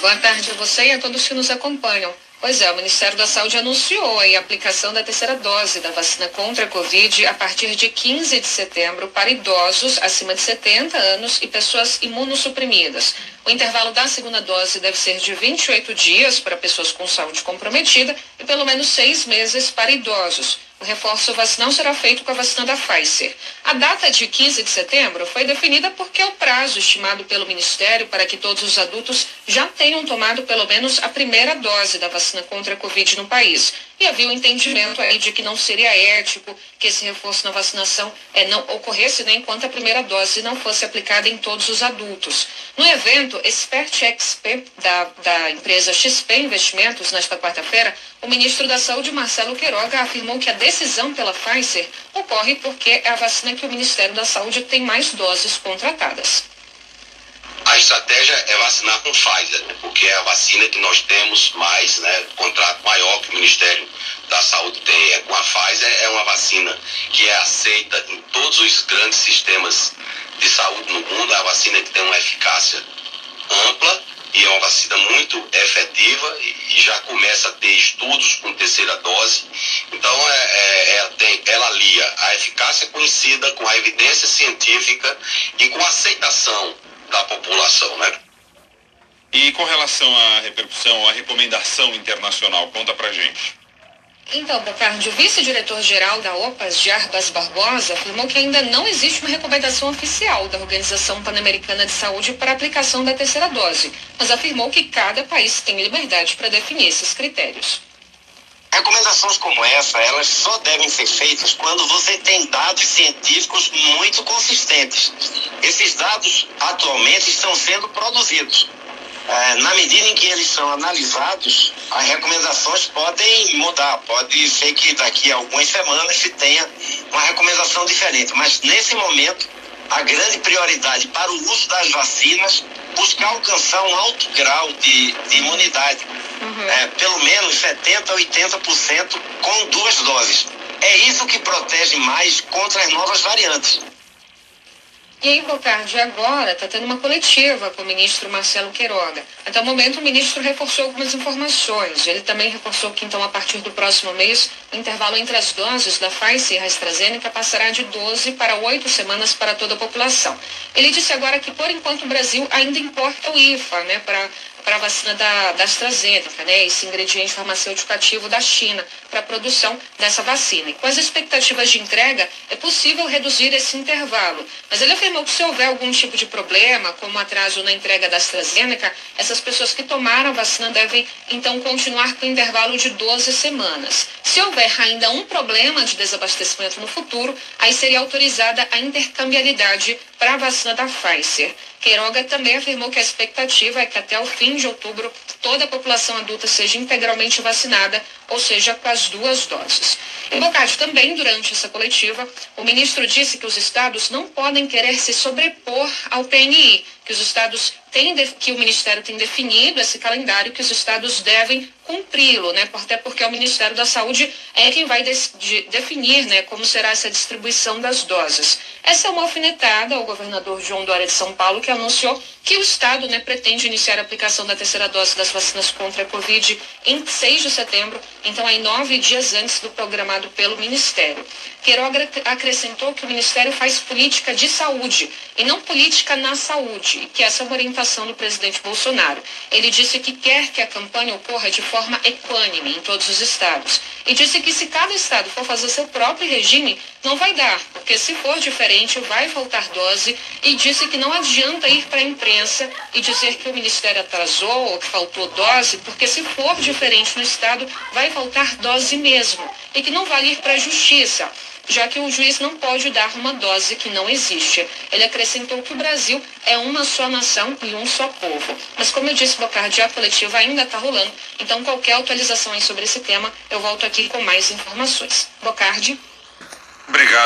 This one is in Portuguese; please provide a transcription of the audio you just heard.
Boa tarde a você e a todos que nos acompanham. Pois é, o Ministério da Saúde anunciou a aplicação da terceira dose da vacina contra a Covid a partir de 15 de setembro para idosos acima de 70 anos e pessoas imunossuprimidas. O intervalo da segunda dose deve ser de 28 dias para pessoas com saúde comprometida e pelo menos seis meses para idosos. O reforço vacinal será feito com a vacina da Pfizer. A data de 15 de setembro foi definida porque é o prazo estimado pelo Ministério para que todos os adultos já tenham tomado pelo menos a primeira dose da vacina contra a Covid no país. E havia o um entendimento aí de que não seria ético que esse reforço na vacinação é, não ocorresse né, enquanto a primeira dose não fosse aplicada em todos os adultos. No evento Expert XP da, da empresa XP Investimentos, nesta quarta-feira, o ministro da Saúde, Marcelo Queiroga, afirmou que a decisão pela Pfizer ocorre porque é a vacina que o Ministério da Saúde tem mais doses contratadas. A estratégia é vacinar com Pfizer, porque é a vacina que nós temos mais, né, contrato maior que o Ministério da Saúde tem é com a Pfizer, é uma vacina que é aceita em todos os grandes sistemas de saúde no mundo, é a vacina que tem uma eficácia ampla e é uma vacina muito efetiva e, já começa a ter estudos com terceira dose. Então, é, é, é, tem, ela alia a eficácia conhecida com a evidência científica e com a aceitação da população, né? E com relação à repercussão, à recomendação internacional, conta pra gente. Então, Bocardi, o vice-diretor-geral da OPAS, Jarbas Barbosa, afirmou que ainda não existe uma recomendação oficial da Organização Pan-Americana de Saúde para a aplicação da terceira dose, mas afirmou que cada país tem liberdade para definir esses critérios. Recomendações como essa, elas só devem ser feitas quando você tem dados científicos muito consistentes. Esses dados atualmente estão sendo produzidos. É, na medida em que eles são analisados, as recomendações podem mudar. Pode ser que daqui a algumas semanas se tenha uma recomendação diferente. Mas nesse momento, a grande prioridade para o uso das vacinas buscar alcançar um alto grau de, de imunidade, uhum. é, pelo menos 70% a 80% com duas doses. É isso que protege mais contra as novas variantes. E aí, Bocardi, agora está tendo uma coletiva com o ministro Marcelo Queiroga. Até o momento, o ministro reforçou algumas informações. Ele também reforçou que, então, a partir do próximo mês, o intervalo entre as doses da Pfizer e a AstraZeneca passará de 12 para 8 semanas para toda a população. Ele disse agora que, por enquanto, o Brasil ainda importa o IFA, né, para para a vacina da, da AstraZeneca, né, esse ingrediente farmacêutico ativo da China, para a produção dessa vacina. E com as expectativas de entrega, é possível reduzir esse intervalo. Mas ele afirmou que se houver algum tipo de problema, como atraso na entrega da AstraZeneca, essas pessoas que tomaram a vacina devem então continuar com o intervalo de 12 semanas. Se houver ainda um problema de desabastecimento no futuro, aí seria autorizada a intercambialidade para a vacina da Pfizer. Queiroga também afirmou que a expectativa é que até o fim de outubro toda a população adulta seja integralmente vacinada, ou seja, com as duas doses. Em Bocardi, também durante essa coletiva, o ministro disse que os estados não podem querer se sobrepor ao PNI, que os estados têm, que o Ministério tem definido esse calendário, que os estados devem cumpri-lo, né? Até porque o Ministério da Saúde é quem vai de, definir, né, como será essa distribuição das doses. Essa é uma alfinetada ao governador João Dória de São Paulo, que anunciou que o estado, né, pretende iniciar a aplicação da terceira dose das vacinas contra a Covid em 6 de setembro, então aí nove dias antes do programado pelo Ministério. Queiroga acrescentou que o Ministério faz política de saúde e não política na saúde, que essa é uma orientação do presidente Bolsonaro. Ele disse que quer que a campanha ocorra de forma equânime em todos os estados. E disse que se cada estado for fazer seu próprio regime, não vai dar, porque se for diferente vai faltar dose. E disse que não adianta ir para a imprensa e dizer que o Ministério atrasou ou que faltou dose, porque se for diferente no estado vai faltar dose mesmo. E que não vale ir para a justiça já que o juiz não pode dar uma dose que não existe. Ele acrescentou que o Brasil é uma só nação e um só povo. Mas como eu disse, Bocardi, a coletiva ainda está rolando, então qualquer atualização sobre esse tema, eu volto aqui com mais informações. Bocardi. Obrigado.